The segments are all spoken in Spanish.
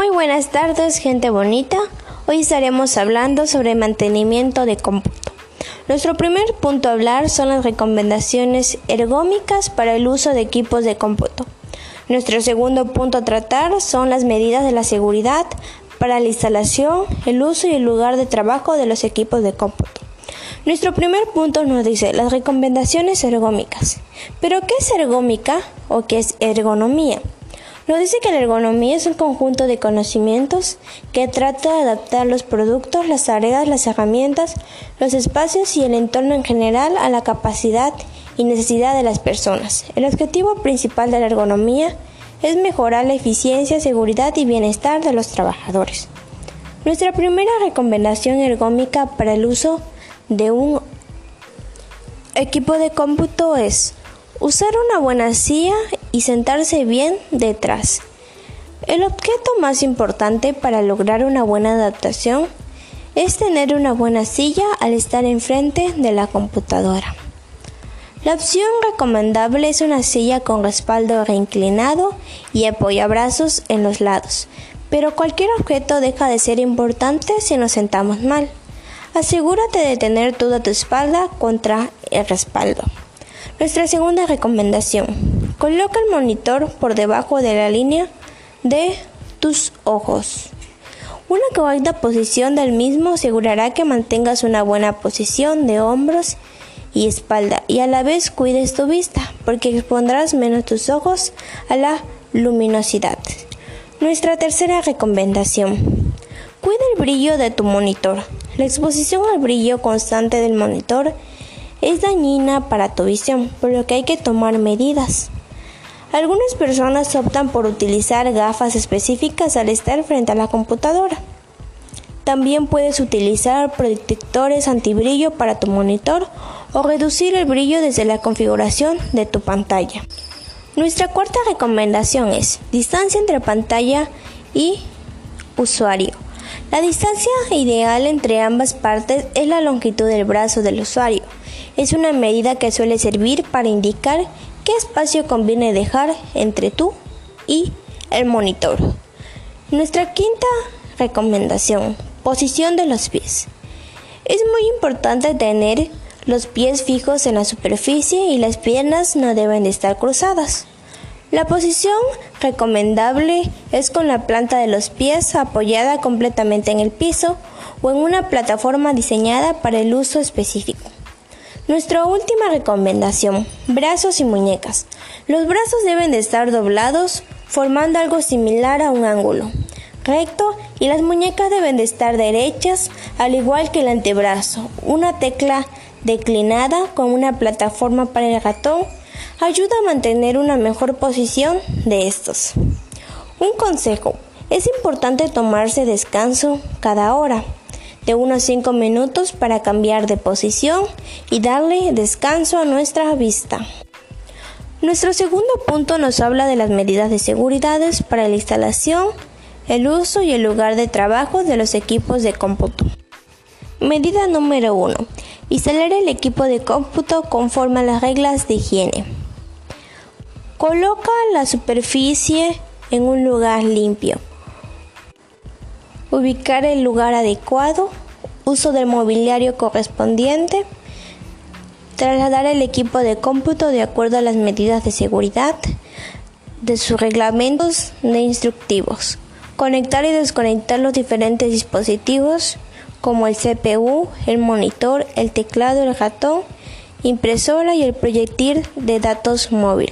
Muy buenas tardes, gente bonita. Hoy estaremos hablando sobre mantenimiento de cómputo. Nuestro primer punto a hablar son las recomendaciones ergómicas para el uso de equipos de cómputo. Nuestro segundo punto a tratar son las medidas de la seguridad para la instalación, el uso y el lugar de trabajo de los equipos de cómputo. Nuestro primer punto nos dice las recomendaciones ergómicas. ¿Pero qué es ergómica o qué es ergonomía? Nos dice que la ergonomía es un conjunto de conocimientos que trata de adaptar los productos, las tareas, las herramientas, los espacios y el entorno en general a la capacidad y necesidad de las personas. El objetivo principal de la ergonomía es mejorar la eficiencia, seguridad y bienestar de los trabajadores. Nuestra primera recomendación ergómica para el uso de un equipo de cómputo es Usar una buena silla y sentarse bien detrás. El objeto más importante para lograr una buena adaptación es tener una buena silla al estar enfrente de la computadora. La opción recomendable es una silla con respaldo reinclinado y apoyabrazos en los lados, pero cualquier objeto deja de ser importante si nos sentamos mal. Asegúrate de tener toda tu espalda contra el respaldo. Nuestra segunda recomendación. Coloca el monitor por debajo de la línea de tus ojos. Una correcta posición del mismo asegurará que mantengas una buena posición de hombros y espalda y a la vez cuides tu vista porque expondrás menos tus ojos a la luminosidad. Nuestra tercera recomendación. Cuida el brillo de tu monitor. La exposición al brillo constante del monitor es dañina para tu visión, por lo que hay que tomar medidas. Algunas personas optan por utilizar gafas específicas al estar frente a la computadora. También puedes utilizar protectores antibrillo para tu monitor o reducir el brillo desde la configuración de tu pantalla. Nuestra cuarta recomendación es distancia entre pantalla y usuario. La distancia ideal entre ambas partes es la longitud del brazo del usuario. Es una medida que suele servir para indicar qué espacio conviene dejar entre tú y el monitor. Nuestra quinta recomendación, posición de los pies. Es muy importante tener los pies fijos en la superficie y las piernas no deben de estar cruzadas. La posición recomendable es con la planta de los pies apoyada completamente en el piso o en una plataforma diseñada para el uso específico. Nuestra última recomendación, brazos y muñecas. Los brazos deben de estar doblados formando algo similar a un ángulo recto y las muñecas deben de estar derechas al igual que el antebrazo. Una tecla declinada con una plataforma para el ratón ayuda a mantener una mejor posición de estos. Un consejo, es importante tomarse descanso cada hora de unos 5 minutos para cambiar de posición y darle descanso a nuestra vista. Nuestro segundo punto nos habla de las medidas de seguridad para la instalación, el uso y el lugar de trabajo de los equipos de cómputo. Medida número 1. Instalar el equipo de cómputo conforme a las reglas de higiene. Coloca la superficie en un lugar limpio. Ubicar el lugar adecuado. Uso del mobiliario correspondiente. Trasladar el equipo de cómputo de acuerdo a las medidas de seguridad de sus reglamentos de instructivos. Conectar y desconectar los diferentes dispositivos como el CPU, el monitor, el teclado, el ratón, impresora y el proyectil de datos móvil.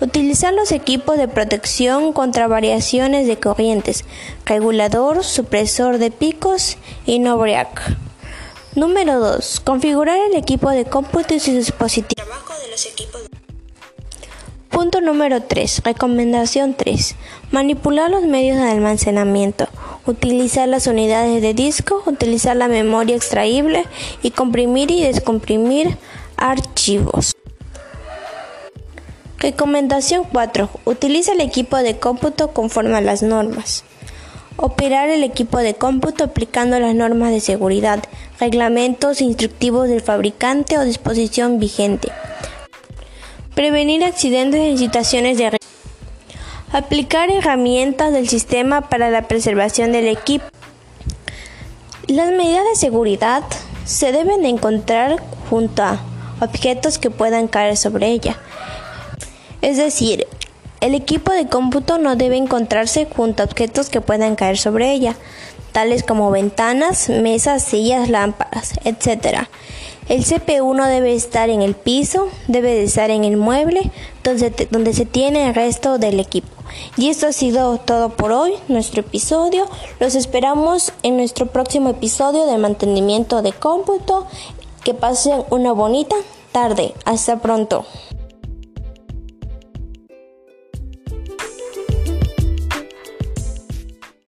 Utilizar los equipos de protección contra variaciones de corrientes, regulador, supresor de picos y no break. Número 2. Configurar el equipo de cómputo y sus dispositivos. Punto número 3. Recomendación 3. Manipular los medios de almacenamiento. Utilizar las unidades de disco, utilizar la memoria extraíble y comprimir y descomprimir archivos. Recomendación 4. Utiliza el equipo de cómputo conforme a las normas. Operar el equipo de cómputo aplicando las normas de seguridad, reglamentos instructivos del fabricante o disposición vigente. Prevenir accidentes en situaciones de Aplicar herramientas del sistema para la preservación del equipo. Las medidas de seguridad se deben encontrar junto a objetos que puedan caer sobre ella. Es decir, el equipo de cómputo no debe encontrarse junto a objetos que puedan caer sobre ella, tales como ventanas, mesas, sillas, lámparas, etc. El CPU no debe estar en el piso, debe de estar en el mueble donde, donde se tiene el resto del equipo. Y esto ha sido todo por hoy, nuestro episodio. Los esperamos en nuestro próximo episodio de mantenimiento de cómputo. Que pasen una bonita tarde. Hasta pronto.